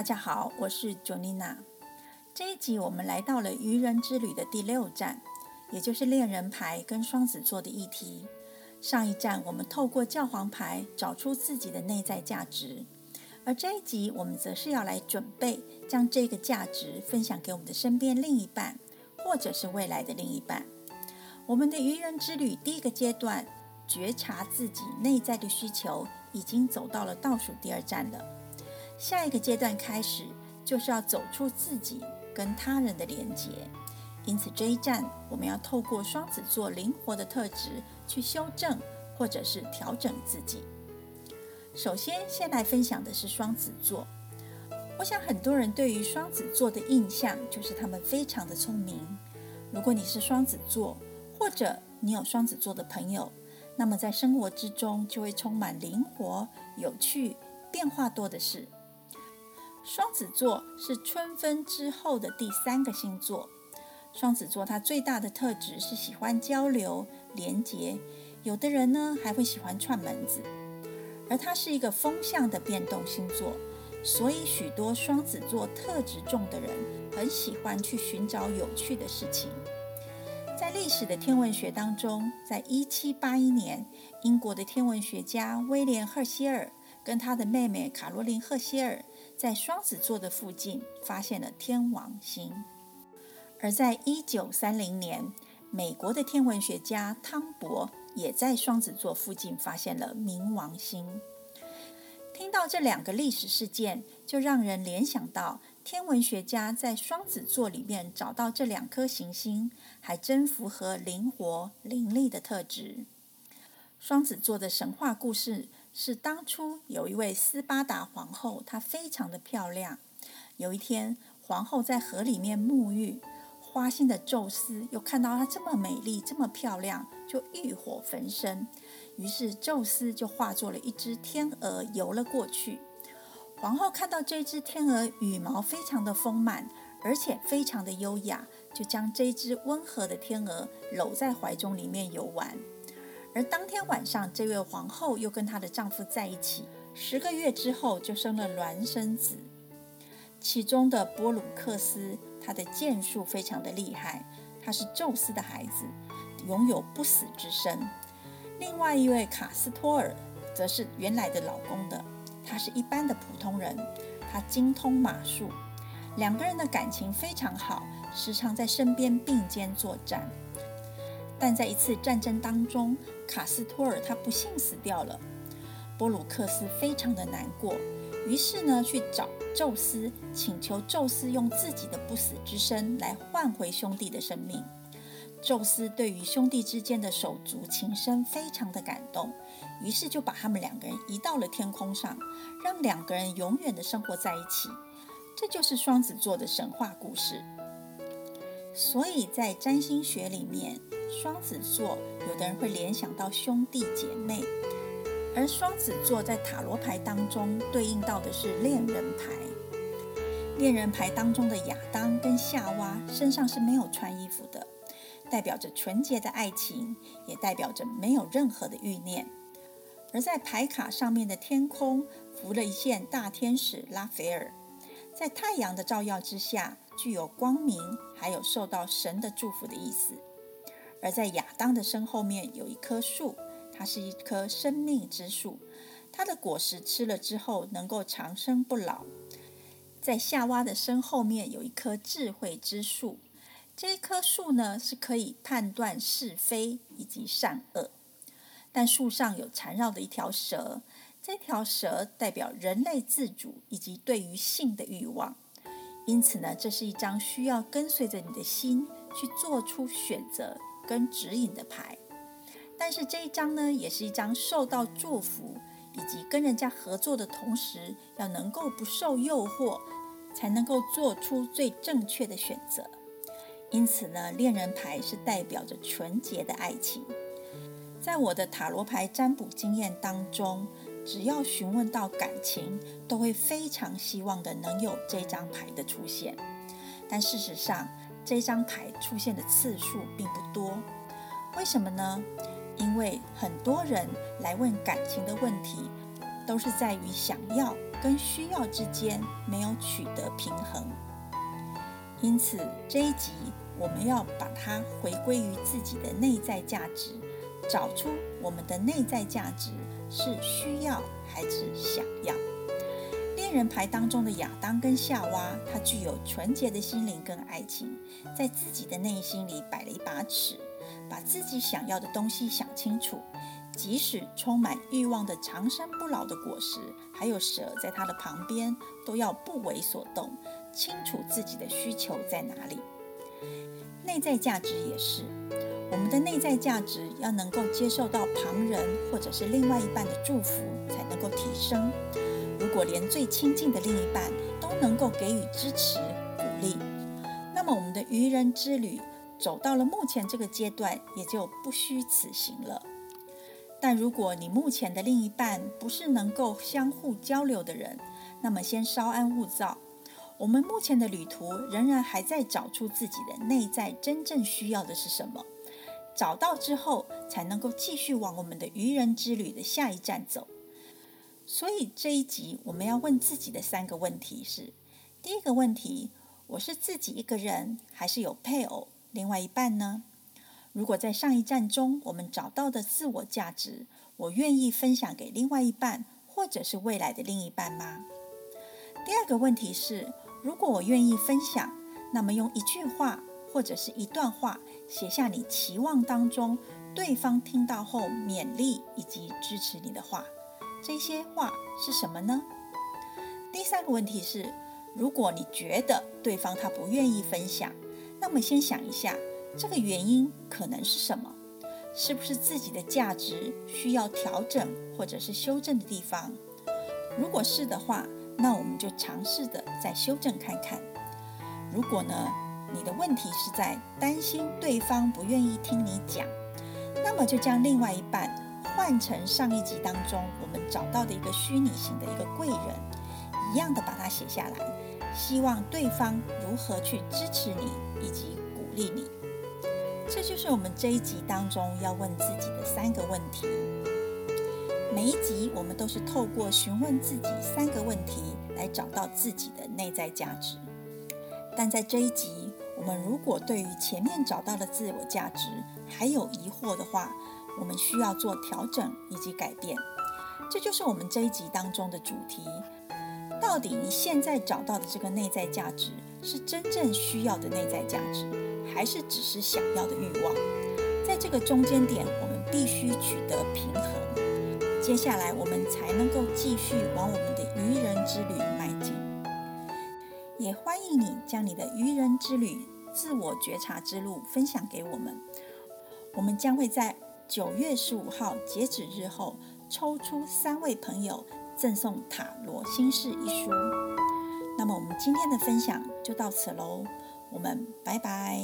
大家好，我是 Jonina。这一集我们来到了愚人之旅的第六站，也就是恋人牌跟双子座的议题。上一站我们透过教皇牌找出自己的内在价值，而这一集我们则是要来准备将这个价值分享给我们的身边另一半，或者是未来的另一半。我们的愚人之旅第一个阶段，觉察自己内在的需求，已经走到了倒数第二站了。下一个阶段开始，就是要走出自己跟他人的连结。因此这一站，我们要透过双子座灵活的特质去修正或者是调整自己。首先，先来分享的是双子座。我想很多人对于双子座的印象就是他们非常的聪明。如果你是双子座，或者你有双子座的朋友，那么在生活之中就会充满灵活、有趣、变化多的事。双子座是春分之后的第三个星座。双子座它最大的特质是喜欢交流、连结，有的人呢还会喜欢串门子。而它是一个风向的变动星座，所以许多双子座特质重的人很喜欢去寻找有趣的事情。在历史的天文学当中，在一七八一年，英国的天文学家威廉·赫歇尔跟他的妹妹卡罗琳·赫歇尔。在双子座的附近发现了天王星，而在一九三零年，美国的天文学家汤博也在双子座附近发现了冥王星。听到这两个历史事件，就让人联想到天文学家在双子座里面找到这两颗行星，还真符合灵活灵力的特质。双子座的神话故事。是当初有一位斯巴达皇后，她非常的漂亮。有一天，皇后在河里面沐浴，花心的宙斯又看到她这么美丽、这么漂亮，就欲火焚身。于是，宙斯就化作了一只天鹅游了过去。皇后看到这只天鹅羽毛非常的丰满，而且非常的优雅，就将这只温和的天鹅搂在怀中里面游玩。而当天晚上，这位皇后又跟她的丈夫在一起，十个月之后就生了孪生子。其中的波鲁克斯，他的剑术非常的厉害，他是宙斯的孩子，拥有不死之身。另外一位卡斯托尔，则是原来的老公的，他是一般的普通人，他精通马术，两个人的感情非常好，时常在身边并肩作战。但在一次战争当中，卡斯托尔他不幸死掉了，波鲁克斯非常的难过，于是呢去找宙斯，请求宙斯用自己的不死之身来换回兄弟的生命。宙斯对于兄弟之间的手足情深非常的感动，于是就把他们两个人移到了天空上，让两个人永远的生活在一起。这就是双子座的神话故事。所以在占星学里面。双子座，有的人会联想到兄弟姐妹，而双子座在塔罗牌当中对应到的是恋人牌。恋人牌当中的亚当跟夏娃身上是没有穿衣服的，代表着纯洁的爱情，也代表着没有任何的欲念。而在牌卡上面的天空浮了一线大天使拉斐尔，在太阳的照耀之下，具有光明，还有受到神的祝福的意思。而在亚当的身后面有一棵树，它是一棵生命之树，它的果实吃了之后能够长生不老。在夏娃的身后面有一棵智慧之树，这一棵树呢是可以判断是非以及善恶。但树上有缠绕的一条蛇，这条蛇代表人类自主以及对于性的欲望。因此呢，这是一张需要跟随着你的心去做出选择。跟指引的牌，但是这一张呢，也是一张受到祝福，以及跟人家合作的同时，要能够不受诱惑，才能够做出最正确的选择。因此呢，恋人牌是代表着纯洁的爱情。在我的塔罗牌占卜经验当中，只要询问到感情，都会非常希望的能有这张牌的出现。但事实上，这张牌出现的次数并不多，为什么呢？因为很多人来问感情的问题，都是在于想要跟需要之间没有取得平衡。因此，这一集我们要把它回归于自己的内在价值，找出我们的内在价值是需要还是想要。恋人牌当中的亚当跟夏娃，他具有纯洁的心灵跟爱情，在自己的内心里摆了一把尺，把自己想要的东西想清楚，即使充满欲望的长生不老的果实，还有蛇在他的旁边，都要不为所动。清楚自己的需求在哪里，内在价值也是我们的内在价值要能够接受到旁人或者是另外一半的祝福才能够提升。如果连最亲近的另一半都能够给予支持鼓励，那么我们的愚人之旅走到了目前这个阶段也就不虚此行了。但如果你目前的另一半不是能够相互交流的人，那么先稍安勿躁。我们目前的旅途仍然还在找出自己的内在真正需要的是什么，找到之后才能够继续往我们的愚人之旅的下一站走。所以这一集我们要问自己的三个问题是：第一个问题，我是自己一个人，还是有配偶、另外一半呢？如果在上一站中我们找到的自我价值，我愿意分享给另外一半，或者是未来的另一半吗？第二个问题是。如果我愿意分享，那么用一句话或者是一段话写下你期望当中对方听到后勉励以及支持你的话，这些话是什么呢？第三个问题是，如果你觉得对方他不愿意分享，那么先想一下这个原因可能是什么？是不是自己的价值需要调整或者是修正的地方？如果是的话，那我们就尝试的再修正看看。如果呢，你的问题是在担心对方不愿意听你讲，那么就将另外一半换成上一集当中我们找到的一个虚拟型的一个贵人，一样的把它写下来，希望对方如何去支持你以及鼓励你。这就是我们这一集当中要问自己的三个问题。每一集我们都是透过询问自己三个问题来找到自己的内在价值，但在这一集，我们如果对于前面找到的自我价值还有疑惑的话，我们需要做调整以及改变。这就是我们这一集当中的主题：到底你现在找到的这个内在价值是真正需要的内在价值，还是只是想要的欲望？在这个中间点，我们必须取得平衡。接下来，我们才能够继续往我们的愚人之旅迈进。也欢迎你将你的愚人之旅、自我觉察之路分享给我们。我们将会在九月十五号截止日后抽出三位朋友赠送《塔罗心事》一书。那么，我们今天的分享就到此喽，我们拜拜。